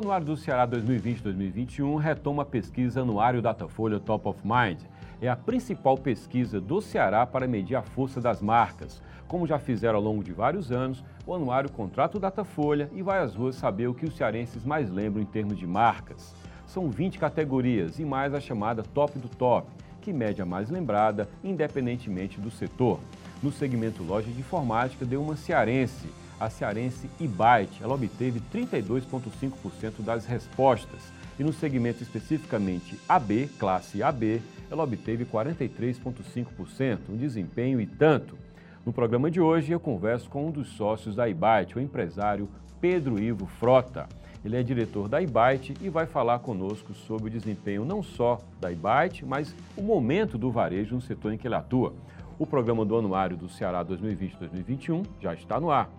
Anuário do Ceará 2020-2021 retoma a pesquisa Anuário Datafolha Top of Mind. É a principal pesquisa do Ceará para medir a força das marcas. Como já fizeram ao longo de vários anos, o anuário contrata o Datafolha e vai às ruas saber o que os cearenses mais lembram em termos de marcas. São 20 categorias e mais a chamada Top do Top, que mede a mais lembrada, independentemente do setor. No segmento loja de informática, deu uma cearense, a cearense Ibyte. Ela obteve 32,5% das respostas. E no segmento especificamente AB, classe AB, ela obteve 43,5%, um desempenho e tanto. No programa de hoje, eu converso com um dos sócios da Ibyte, o empresário Pedro Ivo Frota. Ele é diretor da Ibyte e vai falar conosco sobre o desempenho não só da Ibyte, mas o momento do varejo no setor em que ele atua. O programa do Anuário do Ceará 2020-2021 já está no ar.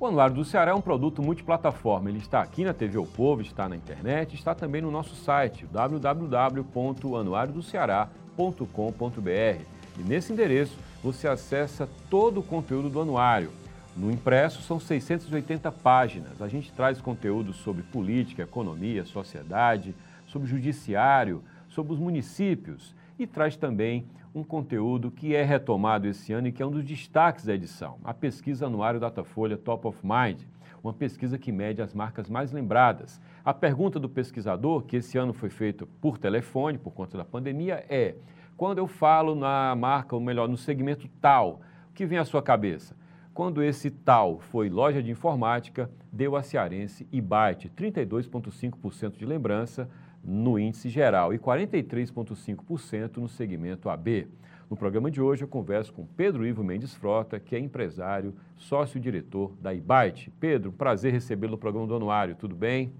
O Anuário do Ceará é um produto multiplataforma. Ele está aqui na TV O Povo, está na internet, está também no nosso site www.anuariodoceará.com.br. E nesse endereço você acessa todo o conteúdo do anuário. No impresso são 680 páginas. A gente traz conteúdo sobre política, economia, sociedade, sobre judiciário, sobre os municípios e traz também um conteúdo que é retomado esse ano e que é um dos destaques da edição, a pesquisa anuário Datafolha Top of Mind, uma pesquisa que mede as marcas mais lembradas. A pergunta do pesquisador, que esse ano foi feita por telefone, por conta da pandemia, é: quando eu falo na marca, ou melhor, no segmento tal, o que vem à sua cabeça? Quando esse tal foi loja de informática, deu a cearense e Byte 32,5% de lembrança, no índice geral e 43,5% no segmento AB. No programa de hoje eu converso com Pedro Ivo Mendes Frota, que é empresário, sócio-diretor da Ibite. Pedro, prazer recebê-lo no programa do Anuário, tudo bem?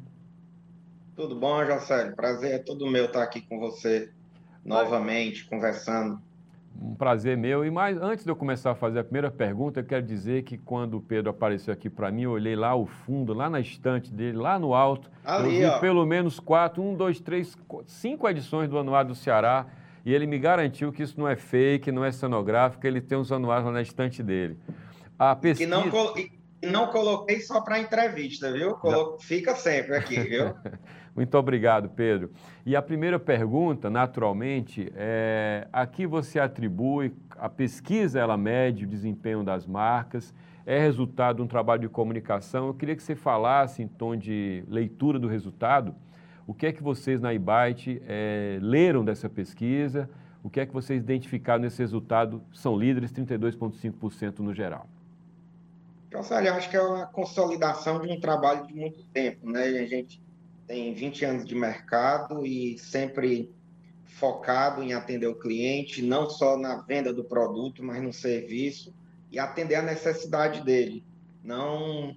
Tudo bom, Jocélio? Prazer é todo meu estar aqui com você novamente, conversando. Um prazer meu. E mais, antes de eu começar a fazer a primeira pergunta, eu quero dizer que quando o Pedro apareceu aqui para mim, eu olhei lá ao fundo, lá na estante dele, lá no alto. Ali, eu vi ó. pelo menos quatro, um, dois, três, cinco edições do Anuário do Ceará. E ele me garantiu que isso não é fake, não é cenográfico, ele tem os anuários lá na estante dele. A pesquisa... E não, não coloquei só para entrevista, viu? Colo... Fica sempre aqui, viu? Muito obrigado, Pedro. E a primeira pergunta, naturalmente, é a que você atribui, a pesquisa ela mede o desempenho das marcas, é resultado de um trabalho de comunicação. Eu queria que você falasse, em tom de leitura do resultado, o que é que vocês na Ibite é, leram dessa pesquisa, o que é que vocês identificaram nesse resultado, são líderes 32,5% no geral. Jocelyn, acho que é uma consolidação de um trabalho de muito tempo, né? A gente tem 20 anos de mercado e sempre focado em atender o cliente, não só na venda do produto, mas no serviço e atender a necessidade dele. Não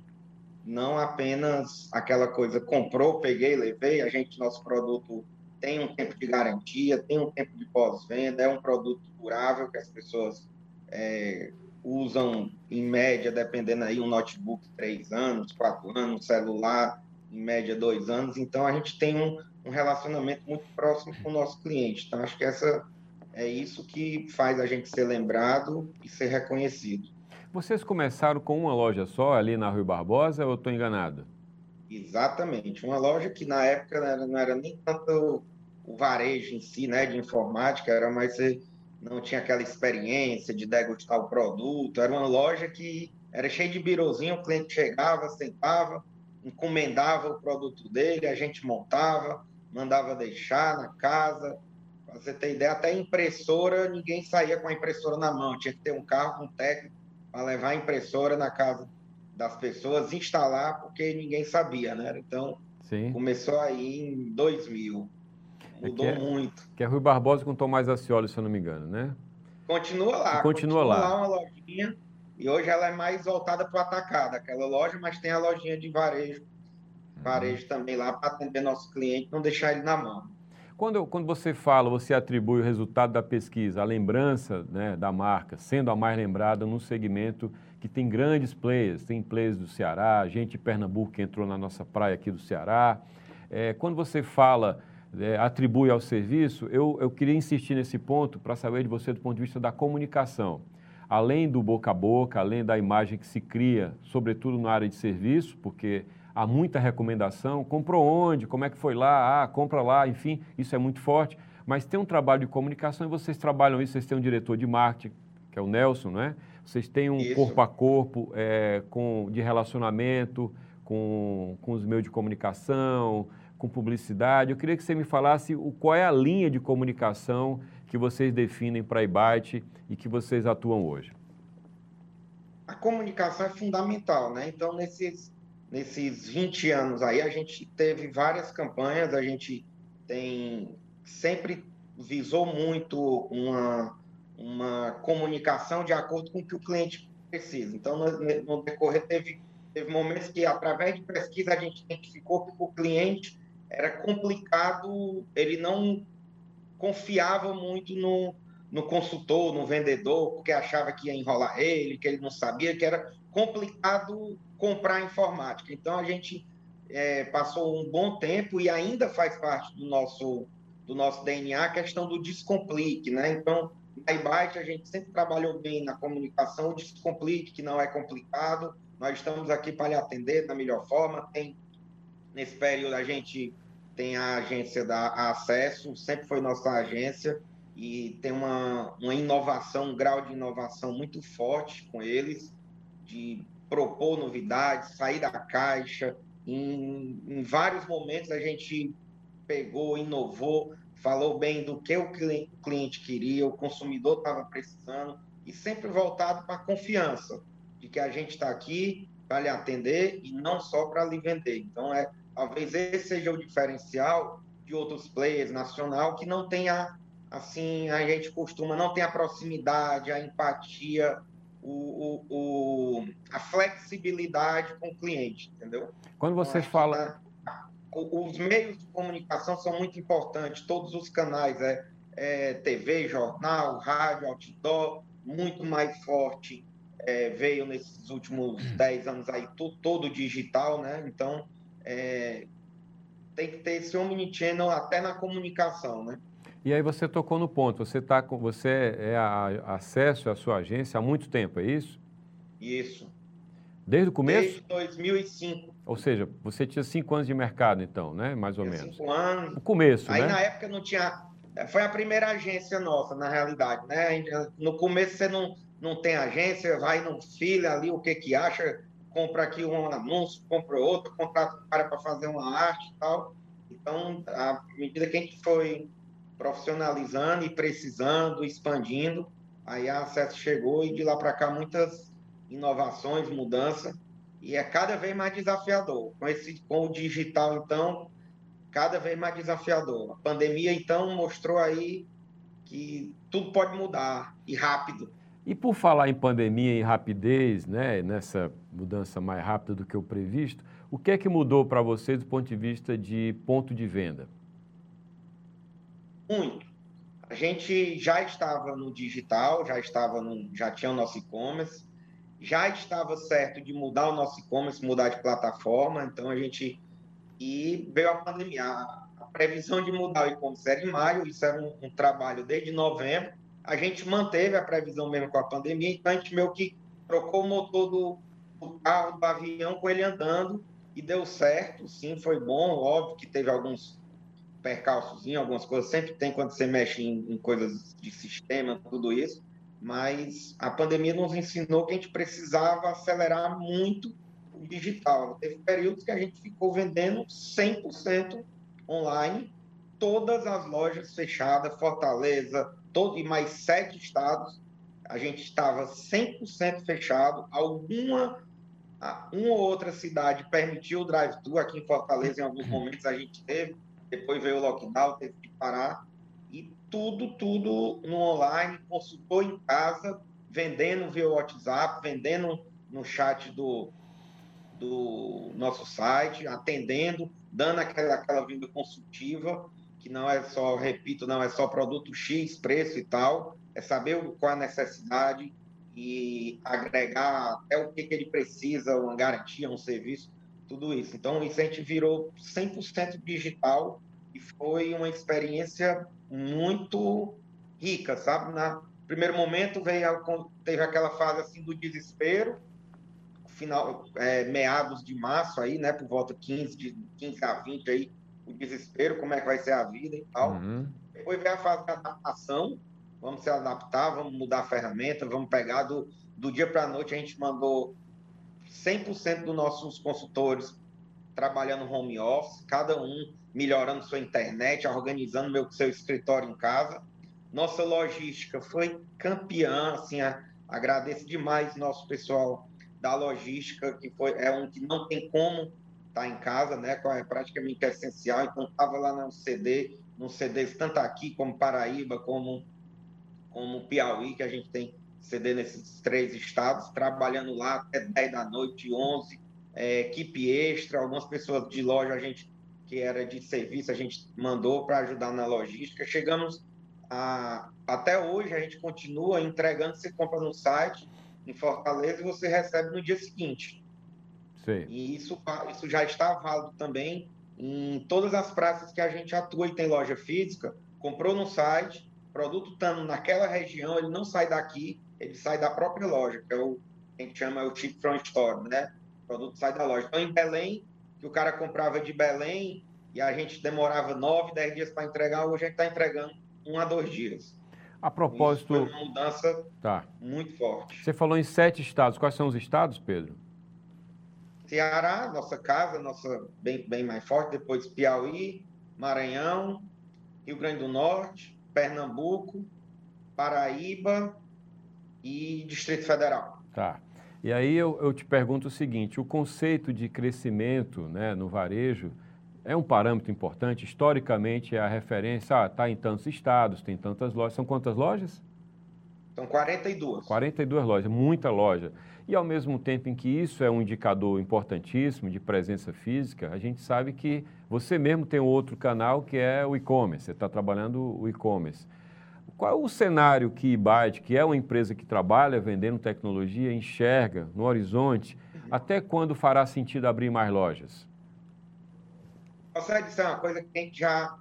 não apenas aquela coisa comprou, peguei, levei, a gente nosso produto tem um tempo de garantia, tem um tempo de pós-venda, é um produto durável que as pessoas é, usam em média, dependendo aí, um notebook três anos, quatro anos, um celular em média dois anos, então a gente tem um, um relacionamento muito próximo com o nosso cliente. Então, acho que essa é isso que faz a gente ser lembrado e ser reconhecido. Vocês começaram com uma loja só ali na Rui Barbosa ou estou enganado? Exatamente, uma loja que na época não era, não era nem tanto o varejo em si, né, de informática, era mais você não tinha aquela experiência de degustar o produto, era uma loja que era cheia de birozinho, o cliente chegava, sentava, encomendava o produto dele, a gente montava, mandava deixar na casa. Pra você ter ideia, até impressora, ninguém saía com a impressora na mão, tinha que ter um carro, um técnico para levar a impressora na casa das pessoas, instalar, porque ninguém sabia, né? Então, Sim. começou aí em 2000. Mudou é que é, muito. Que é Rui Barbosa com Tomás Acioli, se eu não me engano, né? Continua lá. Continua, continua lá. lá uma lojinha e hoje ela é mais voltada para o atacado, aquela loja, mas tem a lojinha de varejo, uhum. varejo também lá para atender nosso cliente, não deixar ele na mão. Quando, quando você fala, você atribui o resultado da pesquisa, a lembrança né, da marca, sendo a mais lembrada num segmento que tem grandes players, tem players do Ceará, gente de Pernambuco que entrou na nossa praia aqui do Ceará. É, quando você fala, é, atribui ao serviço, eu, eu queria insistir nesse ponto para saber de você do ponto de vista da comunicação. Além do boca a boca, além da imagem que se cria, sobretudo na área de serviço, porque há muita recomendação, comprou onde, como é que foi lá, ah, compra lá, enfim, isso é muito forte. Mas tem um trabalho de comunicação e vocês trabalham isso, vocês têm um diretor de marketing, que é o Nelson, não é? Vocês têm um isso. corpo a corpo é, com, de relacionamento com, com os meios de comunicação, com publicidade. Eu queria que você me falasse o, qual é a linha de comunicação que vocês definem para a e que vocês atuam hoje. A comunicação é fundamental, né? Então, nesses, nesses 20 anos aí, a gente teve várias campanhas, a gente tem sempre visou muito uma, uma comunicação de acordo com o que o cliente precisa. Então, no, no decorrer, teve, teve momentos que, através de pesquisa, a gente identificou que o cliente era complicado, ele não confiava muito no, no consultor, no vendedor, porque achava que ia enrolar ele, que ele não sabia, que era complicado comprar informática. Então, a gente é, passou um bom tempo e ainda faz parte do nosso, do nosso DNA a questão do descomplique, né? Então, na iByte, a gente sempre trabalhou bem na comunicação, o descomplique, que não é complicado, nós estamos aqui para lhe atender da melhor forma, tem, nesse período a gente tem a agência da Acesso, sempre foi nossa agência, e tem uma, uma inovação, um grau de inovação muito forte com eles, de propor novidades, sair da caixa. Em, em vários momentos a gente pegou, inovou, falou bem do que o cliente queria, o consumidor estava precisando, e sempre voltado para a confiança de que a gente está aqui para lhe atender e não só para lhe vender. Então, é, talvez esse seja o diferencial de outros players nacional que não tem a, assim, a gente costuma, não tem a proximidade, a empatia, o, o, o a flexibilidade com o cliente, entendeu? Quando você então, fala... os meios de comunicação são muito importantes, todos os canais, é, é TV, jornal, rádio, outdoor, muito mais forte é, veio nesses últimos 10 anos aí, todo digital, né? Então, é, tem que ter esse omnichannel até na comunicação, né? E aí você tocou no ponto, você tá com, você é a, acesso à sua agência há muito tempo, é isso? Isso. Desde o começo? Desde 2005. Ou seja, você tinha cinco anos de mercado, então, né? Mais ou tinha menos. Cinco anos. O começo, aí, né? na época não tinha. Foi a primeira agência nossa, na realidade, né? No começo você não, não tem agência, vai no filha ali, o que que acha, compra aqui um anúncio, compra outro, contrata o cara para fazer uma arte e tal. Então, à medida que a gente foi profissionalizando e precisando, expandindo, aí a Acesso chegou e de lá para cá muitas inovações, mudança, e é cada vez mais desafiador. Com, esse, com o digital, então, cada vez mais desafiador. A pandemia, então, mostrou aí que tudo pode mudar e rápido. E por falar em pandemia e rapidez, né, nessa mudança mais rápida do que o previsto, o que é que mudou para vocês do ponto de vista de ponto de venda? Muito. A gente já estava no digital, já estava no, já tinha o nosso e-commerce, já estava certo de mudar o nosso e-commerce, mudar de plataforma, então a gente e veio a pandemia. A, previsão de mudar o e-commerce era em maio, isso era um, um trabalho desde novembro a gente manteve a previsão mesmo com a pandemia, então a gente meio que trocou o motor do, do carro, do avião, com ele andando, e deu certo, sim, foi bom, óbvio que teve alguns percalços, algumas coisas, sempre tem quando você mexe em, em coisas de sistema, tudo isso, mas a pandemia nos ensinou que a gente precisava acelerar muito o digital. Teve períodos que a gente ficou vendendo 100% online, todas as lojas fechadas, Fortaleza, todo, e mais sete estados, a gente estava 100% fechado. Alguma uma ou outra cidade permitiu o drive-thru, aqui em Fortaleza, em alguns momentos a gente teve, depois veio o lockdown, teve que parar, e tudo, tudo no online, consultou em casa, vendendo via WhatsApp, vendendo no chat do, do nosso site, atendendo, dando aquela, aquela vinda consultiva, que não é só, repito, não é só produto X, preço e tal, é saber qual a necessidade e agregar até o que, que ele precisa, uma garantia, um serviço, tudo isso. Então, a gente virou 100% digital e foi uma experiência muito rica, sabe? Na, primeiro momento veio, teve aquela fase assim do desespero, final, é, meados de março aí, né, por volta 15, de 15 a 20 aí, o desespero, como é que vai ser a vida e tal. Uhum. Depois veio a fase de adaptação, vamos se adaptar, vamos mudar a ferramenta, vamos pegar do, do dia para a noite, a gente mandou 100% dos nossos consultores trabalhando home office, cada um melhorando sua internet, organizando meu seu escritório em casa. Nossa logística foi campeã, assim, a, agradeço demais nosso pessoal da logística, que foi é um que não tem como estar tá em casa, né? É praticamente essencial. Então estava lá no CD, no CDs tanto aqui como Paraíba, como como Piauí, que a gente tem CD nesses três estados, trabalhando lá até 10 da noite, 11, é, equipe extra, algumas pessoas de loja a gente que era de serviço a gente mandou para ajudar na logística. Chegamos a até hoje a gente continua entregando, você compra no site em Fortaleza e você recebe no dia seguinte. Sim. E isso, isso já está válido também em todas as praças que a gente atua e tem loja física. Comprou no site, produto estando naquela região, ele não sai daqui, ele sai da própria loja, que é o que a gente chama é o tipo front store, né? O produto sai da loja. Então, em Belém, que o cara comprava de Belém e a gente demorava nove, dez dias para entregar, hoje a gente está entregando um a dois dias. A propósito. Isso foi uma mudança tá. muito forte. Você falou em sete estados. Quais são os estados, Pedro? Ceará, nossa casa, nossa bem, bem mais forte. Depois Piauí, Maranhão, Rio Grande do Norte, Pernambuco, Paraíba e Distrito Federal. Tá. E aí eu, eu te pergunto o seguinte: o conceito de crescimento né, no varejo é um parâmetro importante. Historicamente, é a referência, ah, está em tantos estados, tem tantas lojas. São quantas lojas? São 42. 42 lojas, muita loja. E ao mesmo tempo em que isso é um indicador importantíssimo de presença física, a gente sabe que você mesmo tem outro canal que é o e-commerce, você está trabalhando o e-commerce. Qual é o cenário que Ibite, que é uma empresa que trabalha vendendo tecnologia, enxerga no horizonte? Até quando fará sentido abrir mais lojas? Consegue dizer uma coisa que a gente já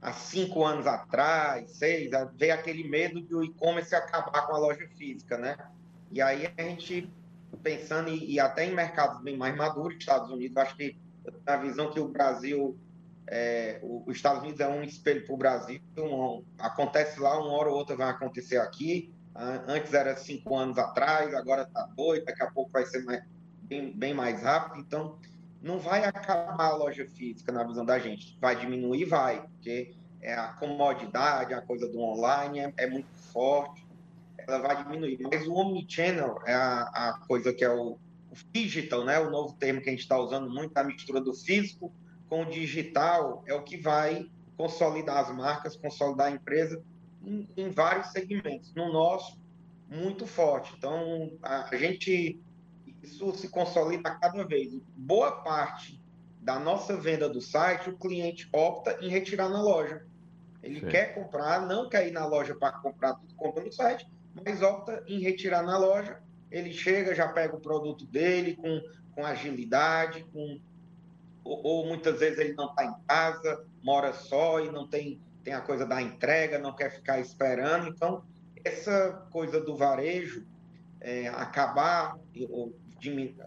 há cinco anos atrás, seis, veio aquele medo de o e-commerce acabar com a loja física, né? E aí a gente pensando e, até em mercados bem mais maduros, Estados Unidos, acho que a visão que o Brasil, é, os Estados Unidos é um espelho para o Brasil, um, acontece lá, uma hora ou outra vai acontecer aqui. Antes era cinco anos atrás, agora está dois, daqui a pouco vai ser mais, bem, bem mais rápido. Então, não vai acabar a loja física na visão da gente. Vai diminuir, vai, porque é a comodidade, a coisa do online é, é muito forte, ela vai diminuir. Mas o omnichannel é a, a coisa que é o, o digital, né? O novo termo que a gente está usando muito, a mistura do físico com o digital é o que vai consolidar as marcas, consolidar a empresa em, em vários segmentos. No nosso, muito forte. Então, a, a gente isso se consolida cada vez. Boa parte da nossa venda do site, o cliente opta em retirar na loja. Ele Sim. quer comprar, não quer ir na loja para comprar tudo, compra no site, mas opta em retirar na loja. Ele chega, já pega o produto dele com, com agilidade, com ou, ou muitas vezes ele não está em casa, mora só e não tem, tem a coisa da entrega, não quer ficar esperando. Então, essa coisa do varejo, é, acabar ou,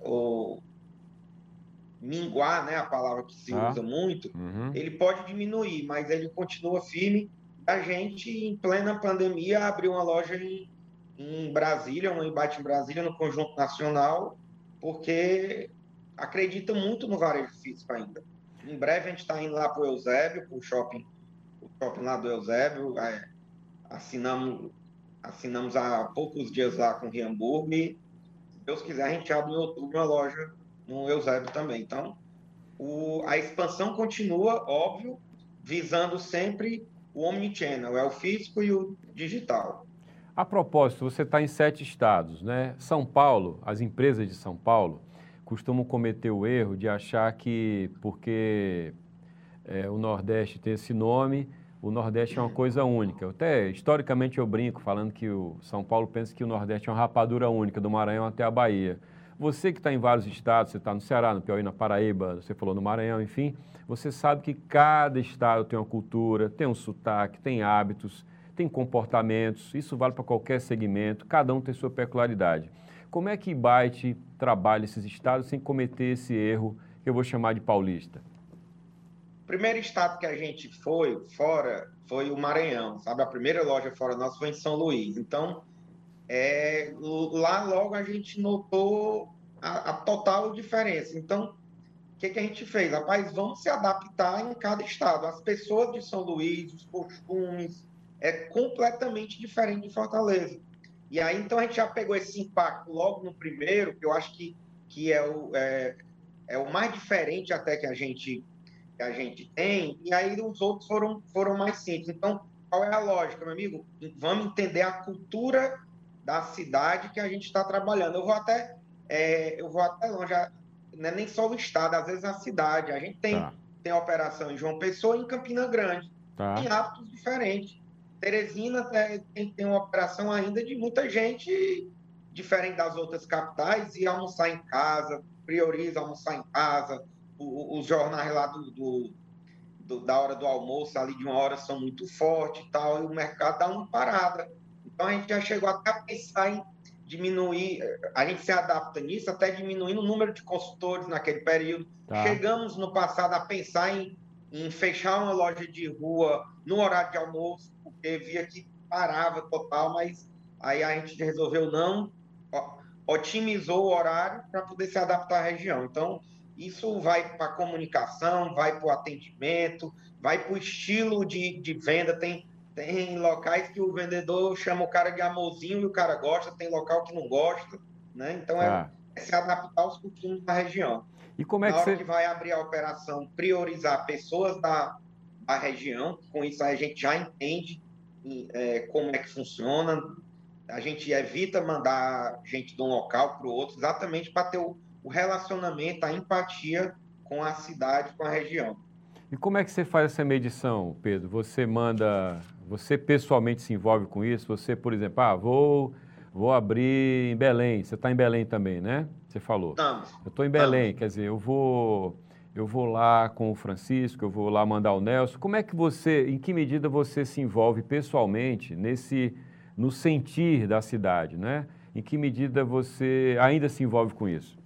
ou minguar, né, a palavra que se ah. usa muito, uhum. ele pode diminuir, mas ele continua firme. A gente, em plena pandemia, abriu uma loja em, em Brasília, um embate em Brasília, no Conjunto Nacional, porque acredita muito no varejo físico ainda. Em breve a gente está indo lá para o Eusébio, para o shopping, o shopping lá do Eusébio, é, assinamos assinamos há poucos dias lá com o Hamburgo e, se Deus quiser, a gente abre em outubro uma loja no Eusébio também. Então, o, a expansão continua, óbvio, visando sempre o omnichannel, é o físico e o digital. A propósito, você está em sete estados, né? São Paulo, as empresas de São Paulo costumam cometer o erro de achar que porque é, o Nordeste tem esse nome, o Nordeste é uma coisa única. Até historicamente eu brinco falando que o São Paulo pensa que o Nordeste é uma rapadura única, do Maranhão até a Bahia. Você que está em vários estados, você está no Ceará, no Piauí, na Paraíba, você falou no Maranhão, enfim, você sabe que cada estado tem uma cultura, tem um sotaque, tem hábitos, tem comportamentos, isso vale para qualquer segmento, cada um tem sua peculiaridade. Como é que Byte trabalha esses estados sem cometer esse erro que eu vou chamar de paulista? O primeiro estado que a gente foi fora foi o Maranhão, sabe? A primeira loja fora nossa foi em São Luís. Então, é, lá logo a gente notou a, a total diferença. Então, o que, que a gente fez? Rapaz, vamos se adaptar em cada estado. As pessoas de São Luís, os costumes, é completamente diferente de Fortaleza. E aí, então, a gente já pegou esse impacto logo no primeiro, que eu acho que, que é, o, é, é o mais diferente até que a gente que a gente tem, e aí os outros foram, foram mais simples. Então, qual é a lógica, meu amigo? Vamos entender a cultura da cidade que a gente está trabalhando. Eu vou até, é, eu vou até longe, não é nem só o estado, às vezes a cidade. A gente tem, tá. tem operação em João Pessoa e em Campina Grande. Tá. Tem hábitos diferentes. Teresina tem, tem uma operação ainda de muita gente diferente das outras capitais e almoçar em casa, prioriza almoçar em casa. os jornais lá do, do, do, da hora do almoço, ali de uma hora, são muito fortes e tal, e o mercado dá uma parada. Então a gente já chegou até a pensar em diminuir, a gente se adapta nisso, até diminuindo o número de consultores naquele período. Tá. Chegamos no passado a pensar em, em fechar uma loja de rua no horário de almoço, porque via que parava total, mas aí a gente resolveu não, otimizou o horário para poder se adaptar à região. Então, isso vai para a comunicação, vai para o atendimento, vai para o estilo de, de venda. Tem, tem locais que o vendedor chama o cara de amorzinho e o cara gosta, tem local que não gosta, né? Então é, ah. é se adaptar aos costumes da região. E como é que Na hora você... que vai abrir a operação, priorizar pessoas da, da região, com isso a gente já entende é, como é que funciona, a gente evita mandar gente de um local para o outro, exatamente para ter o, o relacionamento, a empatia com a cidade, com a região. E como é que você faz essa medição, Pedro? Você manda, você pessoalmente se envolve com isso? Você, por exemplo, ah, vou, vou abrir em Belém. Você está em Belém também, né? Você falou. Estamos. Eu estou em Belém, Estamos. quer dizer, eu vou, eu vou lá com o Francisco, eu vou lá mandar o Nelson. Como é que você, em que medida você se envolve pessoalmente nesse, no sentir da cidade, né? Em que medida você ainda se envolve com isso?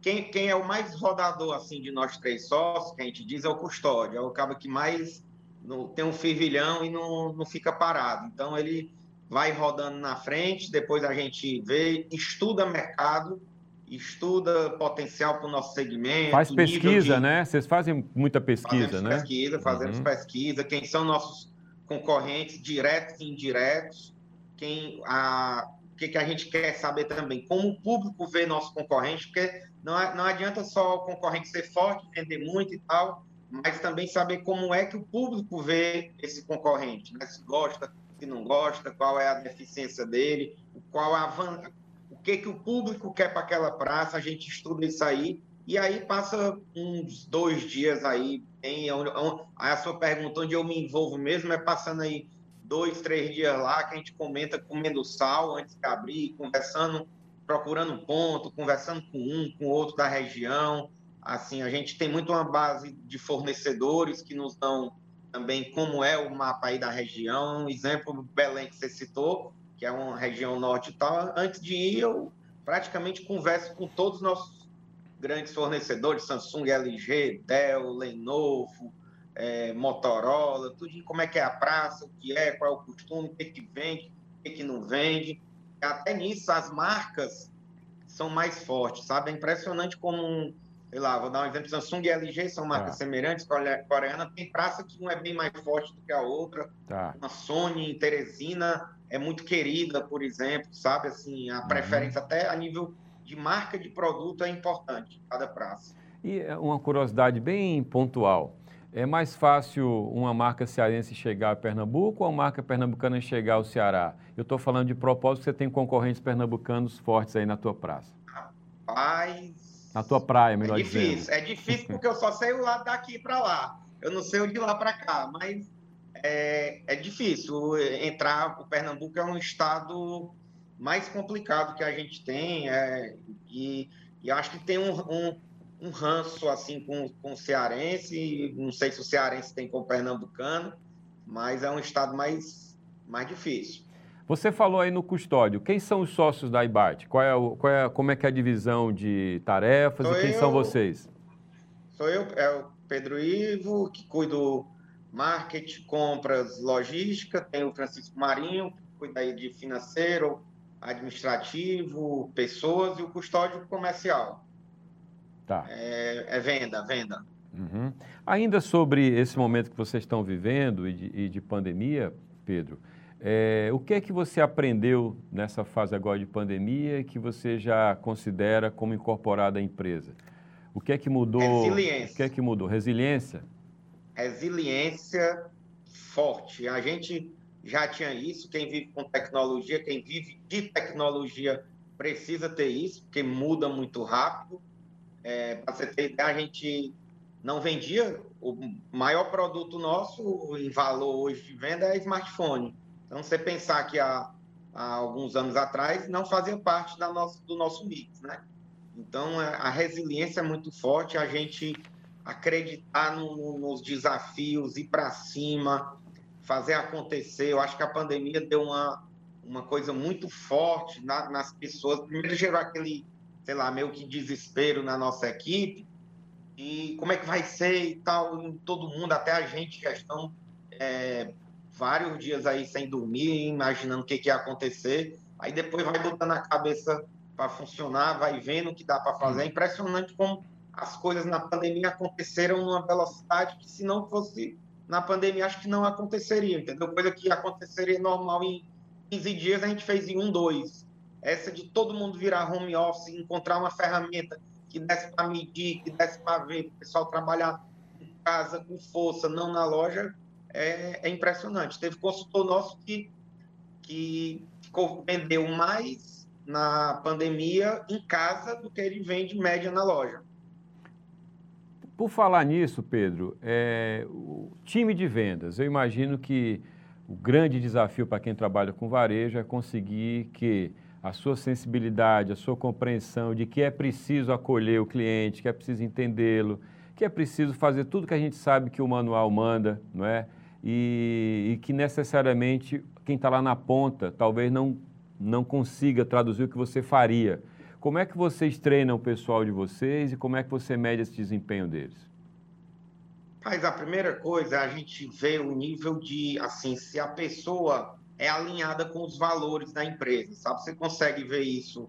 Quem, quem é o mais rodador assim de nós três sócios, que a gente diz, é o custódio, é o cara que mais no, tem um fervilhão e não, não fica parado. Então ele vai rodando na frente, depois a gente vê, estuda mercado, estuda potencial para o nosso segmento. Faz pesquisa, de... né? Vocês fazem muita pesquisa, fazemos né? Pesquisa, fazemos uhum. pesquisa, quem são nossos concorrentes diretos e indiretos, quem a, que, que a gente quer saber também, como o público vê nosso concorrente, porque não, não adianta só o concorrente ser forte, vender muito e tal, mas também saber como é que o público vê esse concorrente, né? se gosta, se não gosta, qual é a deficiência dele, qual a o que, que o público quer para aquela praça, a gente estuda isso aí, e aí passa uns dois dias aí, em, a sua pergunta, onde eu me envolvo mesmo, é passando aí dois, três dias lá, que a gente comenta comendo sal antes de abrir, conversando, procurando ponto, conversando com um, com outro da região. Assim, a gente tem muito uma base de fornecedores que nos dão também como é o mapa aí da região. Um exemplo, Belém, que você citou, que é uma região norte e tal. Antes de ir, eu praticamente converso com todos os nossos grandes fornecedores, Samsung, LG, Dell, Lenovo, é, Motorola, tudo como é que é a praça, o que é, qual é o costume, o que, que vende, o que, que não vende. Até nisso, as marcas são mais fortes, sabe? É impressionante como, sei lá, vou dar um exemplo, Samsung e LG são marcas ah. semelhantes, coreana, tem praça que um é bem mais forte do que a outra. Tá. A Sony em Teresina é muito querida, por exemplo, sabe? Assim, a uhum. preferência até a nível de marca de produto é importante, cada praça. E é uma curiosidade bem pontual. É mais fácil uma marca cearense chegar a Pernambuco ou a marca pernambucana chegar ao Ceará? Eu estou falando de propósito, você tem concorrentes pernambucanos fortes aí na tua praça. Rapaz... Na tua praia, melhor é difícil, dizendo. É difícil porque eu só sei o lado daqui para lá. Eu não sei o de lá para cá, mas é, é difícil entrar. O Pernambuco é um estado mais complicado que a gente tem é, e, e acho que tem um, um um ranço assim com, com o cearense, não sei se o cearense tem com o pernambucano, mas é um estado mais, mais difícil. Você falou aí no custódio. Quem são os sócios da IBAT? Qual é, o, qual é como é que é a divisão de tarefas sou e quem eu, são vocês? Sou eu, é o Pedro Ivo, que cuido marketing, compras, logística. Tem o Francisco Marinho, que cuida aí de financeiro, administrativo, pessoas e o custódio comercial. Tá. É, é venda, venda. Uhum. Ainda sobre esse momento que vocês estão vivendo e de, e de pandemia, Pedro, é, o que é que você aprendeu nessa fase agora de pandemia que você já considera como incorporado à empresa? O que é que mudou? Resiliência. O que é que mudou? Resiliência? Resiliência forte. A gente já tinha isso. Quem vive com tecnologia, quem vive de tecnologia, precisa ter isso, porque muda muito rápido. É, Para você ter ideia, a gente não vendia. O maior produto nosso em valor hoje de venda é smartphone. Então, você pensar que há, há alguns anos atrás não fazia parte da do nosso mix, né? Então, é, a resiliência é muito forte, a gente acreditar no, nos desafios, ir para cima, fazer acontecer. Eu acho que a pandemia deu uma, uma coisa muito forte na, nas pessoas. Primeiro gerou aquele, sei lá, meio que desespero na nossa equipe. E como é que vai ser e tal, todo mundo, até a gente, questão é, vários dias aí sem dormir, imaginando o que, que ia acontecer. Aí depois vai botando a cabeça para funcionar, vai vendo o que dá para fazer. É impressionante como as coisas na pandemia aconteceram numa velocidade que, se não fosse na pandemia, acho que não aconteceria, entendeu? Coisa que aconteceria normal em 15 dias, a gente fez em um, dois. Essa de todo mundo virar home office, encontrar uma ferramenta que desse para medir, que desse para ver, o pessoal trabalhar em casa com força, não na loja, é, é impressionante. Teve consultor nosso que, que vendeu mais na pandemia em casa do que ele vende média na loja. Por falar nisso, Pedro, é, o time de vendas, eu imagino que o grande desafio para quem trabalha com varejo é conseguir que a sua sensibilidade, a sua compreensão de que é preciso acolher o cliente, que é preciso entendê-lo, que é preciso fazer tudo que a gente sabe que o manual manda, não é? e, e que necessariamente quem está lá na ponta talvez não, não consiga traduzir o que você faria. Como é que vocês treinam o pessoal de vocês e como é que você mede esse desempenho deles? Mas a primeira coisa a gente ver o nível de, assim, se a pessoa é alinhada com os valores da empresa, sabe? Você consegue ver isso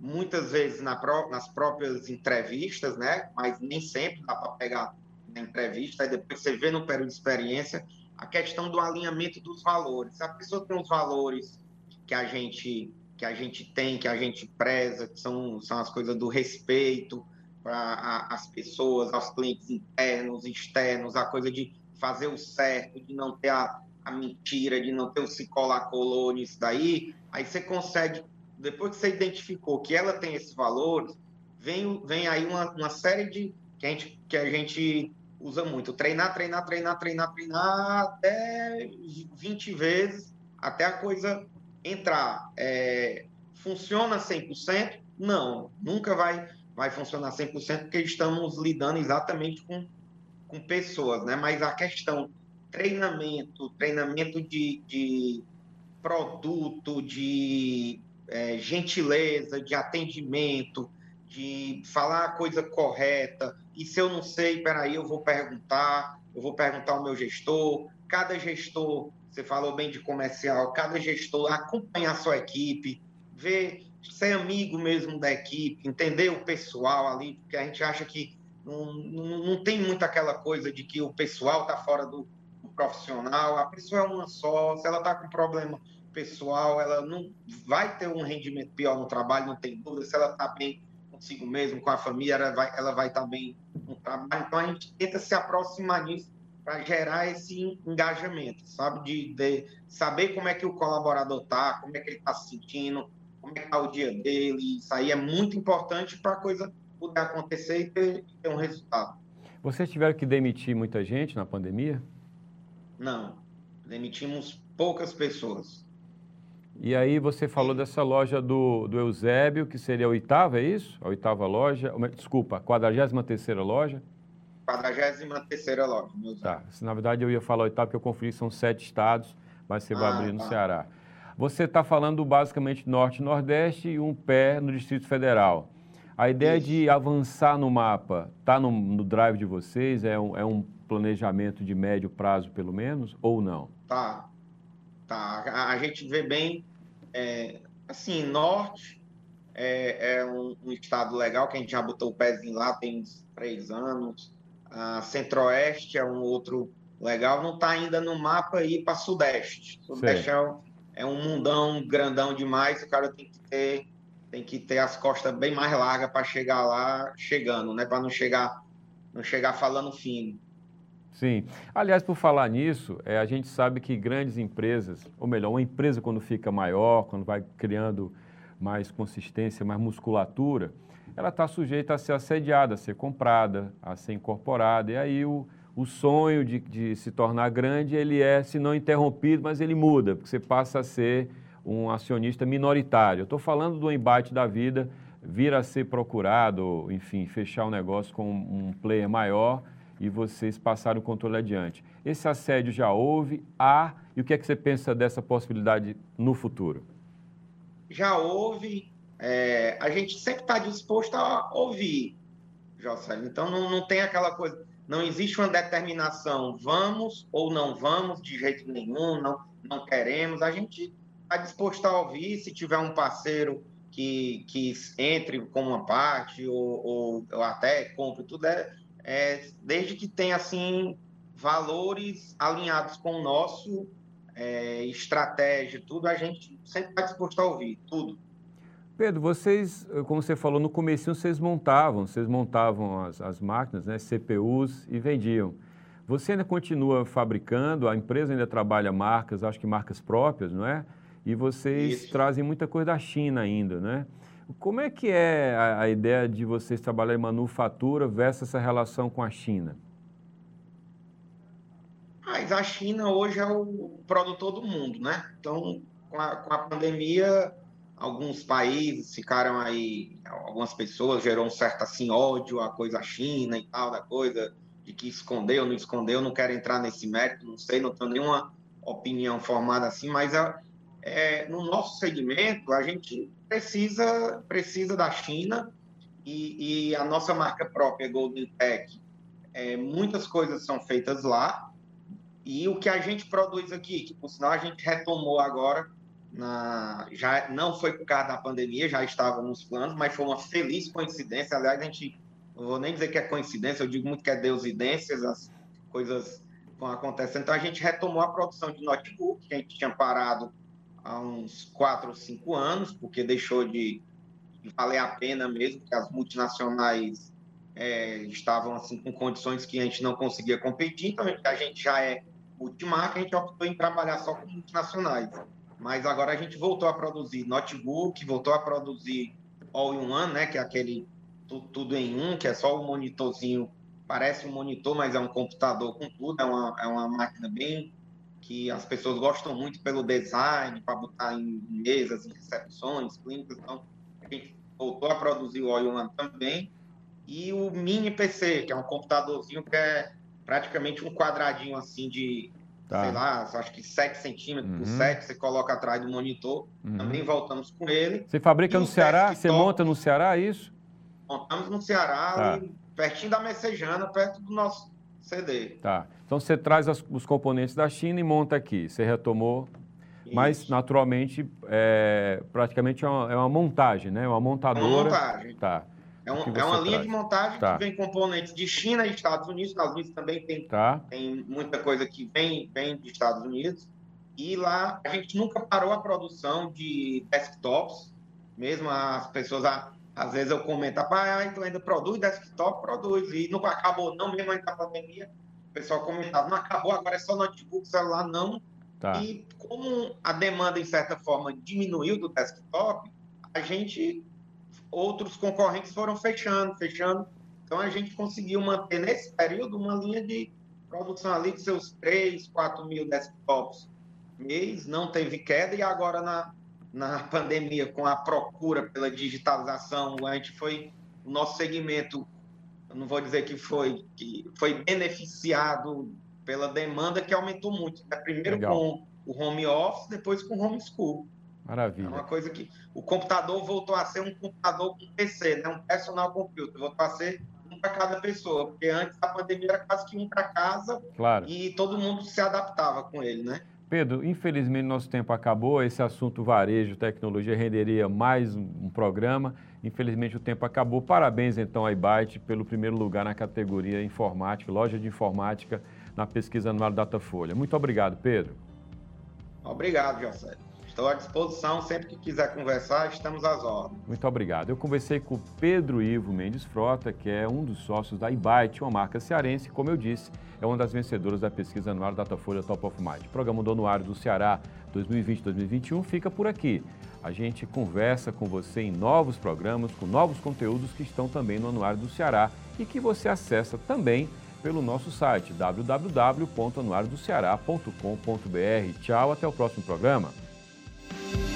muitas vezes na nas próprias entrevistas, né? Mas nem sempre dá para pegar na entrevista, aí depois você vê no período de experiência a questão do alinhamento dos valores. Se a pessoa tem os valores que a gente que a gente tem, que a gente preza, que são, são as coisas do respeito para as pessoas, aos clientes internos, externos, a coisa de fazer o certo, de não ter a, a mentira, de não ter o se colar colou nisso daí, aí você consegue, depois que você identificou que ela tem esses valores, vem, vem aí uma, uma série de que a gente, que a gente usa muito. Treinar, treinar, treinar, treinar, treinar até 20 vezes, até a coisa entrar. É, funciona 100%? Não, nunca vai, vai funcionar 100% porque estamos lidando exatamente com, com pessoas, né? Mas a questão treinamento, treinamento de, de produto, de é, gentileza, de atendimento, de falar a coisa correta, e se eu não sei, peraí, eu vou perguntar, eu vou perguntar ao meu gestor. Cada gestor, você falou bem de comercial, cada gestor acompanhar sua equipe, ver, ser amigo mesmo da equipe, entender o pessoal ali, porque a gente acha que não, não, não tem muito aquela coisa de que o pessoal está fora do, do, profissional, a pessoa é uma só, se ela está com problema pessoal, ela não vai ter um rendimento pior no trabalho, não tem dúvida, se ela está bem consigo mesmo, com a família, ela vai, ela vai estar bem no trabalho. Então, a gente tenta se aproximar disso para gerar esse engajamento, sabe? De, de, saber como é que o colaborador está, como é que ele está se sentindo, como é que está o dia dele. Isso aí é muito importante para a coisa poder acontecer e ter, ter um resultado. Vocês tiveram que demitir muita gente na pandemia? Não, demitimos poucas pessoas. E aí você falou dessa loja do, do Eusébio, que seria a oitava, é isso? A oitava loja, desculpa, a quadragésima terceira loja? 43 loja. Tá. Na verdade, eu ia falar oitavo, porque eu conferi, são sete estados, mas você ah, vai abrir no tá. Ceará. Você está falando basicamente norte e nordeste e um pé no Distrito Federal. A ideia Isso. de avançar no mapa está no, no, drive de vocês? É um, é um planejamento de médio prazo, pelo menos, ou não? Tá. Tá. A, a gente vê bem, é, assim, norte é, é um, um, estado legal, que a gente já botou o pezinho lá tem uns três anos. A Centro-Oeste é um outro legal. Não está ainda no mapa aí para Sudeste. Sudeste é, é um mundão grandão demais. O cara tem que ter tem que ter as costas bem mais largas para chegar lá chegando, né? Para não chegar não chegar falando fino. Sim. Aliás, por falar nisso, é, a gente sabe que grandes empresas, ou melhor, uma empresa quando fica maior, quando vai criando mais consistência, mais musculatura, ela está sujeita a ser assediada, a ser comprada, a ser incorporada. E aí o, o sonho de, de se tornar grande, ele é, se não interrompido, mas ele muda, porque você passa a ser um acionista minoritário. Estou falando do embate da vida, vir a ser procurado, enfim, fechar o um negócio com um player maior e vocês passaram o controle adiante. Esse assédio já houve, há, e o que é que você pensa dessa possibilidade no futuro? Já houve, é, a gente sempre está disposto a ouvir, Jocelyn. Então não, não tem aquela coisa, não existe uma determinação, vamos ou não vamos de jeito nenhum, não, não queremos. A gente está disposto a ouvir se tiver um parceiro que, que entre com uma parte ou, ou, ou até compre tudo, é, é, desde que tenha assim valores alinhados com o nosso é, estratégia, tudo, a gente sempre está disposto a ouvir, tudo. Pedro, vocês, como você falou no começo, vocês montavam, vocês montavam as, as máquinas, né, CPUs e vendiam. Você ainda continua fabricando, a empresa ainda trabalha marcas, acho que marcas próprias, não é? E vocês Isso. trazem muita coisa da China ainda, né? Como é que é a, a, ideia de vocês trabalhar em manufatura versus essa relação com a China? Mas a China hoje é o produtor do mundo, né? Então, com a, com a pandemia, alguns países ficaram aí, algumas pessoas gerou um certo assim ódio à coisa China e tal, da coisa de que escondeu, não escondeu, não quero entrar nesse mérito, não sei, não tenho nenhuma opinião formada assim, mas a, é, no nosso segmento, a gente precisa, precisa da China e, e a nossa marca própria, Golden Tech, é, muitas coisas são feitas lá e o que a gente produz aqui, que por sinal a gente retomou agora, na, já não foi por causa da pandemia, já estava nos planos, mas foi uma feliz coincidência. Aliás, a gente, não vou nem dizer que é coincidência, eu digo muito que é deusidências, as coisas vão acontecendo. Então, a gente retomou a produção de notebook, que a gente tinha parado há uns quatro ou cinco anos, porque deixou de, valer a pena mesmo, que as multinacionais é, estavam assim com condições que a gente não conseguia competir, então a gente já é multimarca, a gente optou em trabalhar só com multinacionais. Mas agora a gente voltou a produzir notebook, voltou a produzir all-in-one, né, que é aquele tudo, tudo, em um, que é só o monitorzinho, parece um monitor, mas é um computador com tudo, é uma, é uma máquina bem que as pessoas gostam muito pelo design, para botar em mesas, em recepções, clínicas. Então, a gente voltou a produzir o All também. E o mini PC, que é um computadorzinho que é praticamente um quadradinho assim de, tá. sei lá, acho que 7 centímetros uhum. por 7, você coloca atrás do monitor. Uhum. Também voltamos com ele. Você fabrica e no Ceará? Desktop, você monta no Ceará, é isso? Montamos no Ceará, tá. pertinho da Messejana, perto do nosso CD. Tá. Então você traz as, os componentes da China e monta aqui. Você retomou, Isso. mas naturalmente é, praticamente é uma, é uma, montagem, né? É uma montadora. É uma montagem. Tá. É, um, é uma linha de montagem tá. que vem componentes de China e Estados Unidos. Estados Unidos também tem, tá. tem muita coisa que vem, vem dos Estados Unidos. E lá a gente nunca parou a produção de desktops, mesmo as pessoas. Às vezes eu comento, ah, então ainda produz desktop, produz, e não acabou não, mesmo ainda a pandemia, o pessoal comentava, não acabou, agora é só notebook, celular, não. Tá. E como a demanda, em certa forma, diminuiu do desktop, a gente, outros concorrentes foram fechando, fechando, então a gente conseguiu manter nesse período uma linha de produção ali de seus 3, 4 mil desktops mês, não teve queda, e agora na, na pandemia, com a procura pela digitalização, a gente foi, o nosso segmento não vou dizer que foi, que foi beneficiado pela demanda que aumentou muito. Né? Primeiro Legal. com o home office, depois com o homeschool. Maravilha. É uma coisa que o computador voltou a ser um computador com PC, né? um personal computer, voltou a ser um para cada pessoa, porque antes da pandemia era quase que um para casa claro. e todo mundo se adaptava com ele, né? Pedro, infelizmente nosso tempo acabou. Esse assunto varejo, tecnologia renderia mais um programa. Infelizmente o tempo acabou. Parabéns então à iByte pelo primeiro lugar na categoria informática, loja de informática na pesquisa anual Datafolha. Muito obrigado, Pedro. Obrigado, José. Estou à disposição, sempre que quiser conversar, estamos às ordens. Muito obrigado. Eu conversei com o Pedro Ivo Mendes Frota, que é um dos sócios da iByte, uma marca cearense, como eu disse, é uma das vencedoras da pesquisa anual Datafolha Top of Mind. O programa do Anuário do Ceará 2020-2021 fica por aqui. A gente conversa com você em novos programas, com novos conteúdos que estão também no Anuário do Ceará e que você acessa também pelo nosso site www.anuariodoceará.com.br. Tchau, até o próximo programa. Thank you